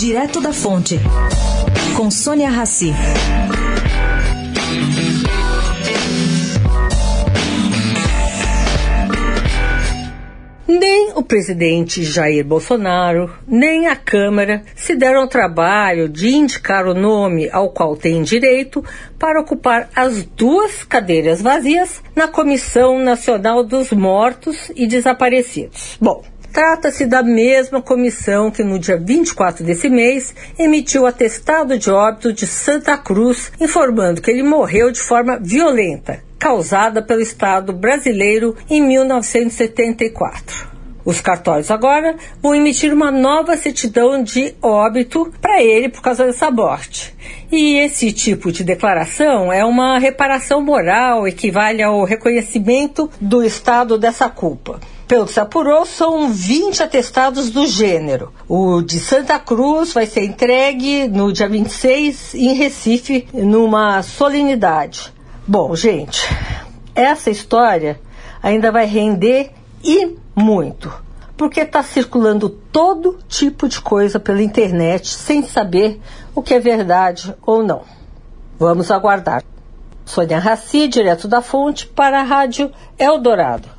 Direto da Fonte, com Sônia Rassi. Nem o presidente Jair Bolsonaro, nem a Câmara se deram ao trabalho de indicar o nome ao qual tem direito para ocupar as duas cadeiras vazias na Comissão Nacional dos Mortos e Desaparecidos. Bom, Trata-se da mesma comissão que no dia 24 desse mês emitiu o atestado de óbito de Santa Cruz, informando que ele morreu de forma violenta, causada pelo Estado brasileiro em 1974. Os cartórios agora vão emitir uma nova certidão de óbito para ele por causa dessa morte. E esse tipo de declaração é uma reparação moral, equivale ao reconhecimento do Estado dessa culpa. Pelo que se apurou, são 20 atestados do gênero. O de Santa Cruz vai ser entregue no dia 26 em Recife, numa solenidade. Bom, gente, essa história ainda vai render e muito, porque está circulando todo tipo de coisa pela internet sem saber o que é verdade ou não. Vamos aguardar. Sônia Raci, direto da fonte, para a Rádio Eldorado.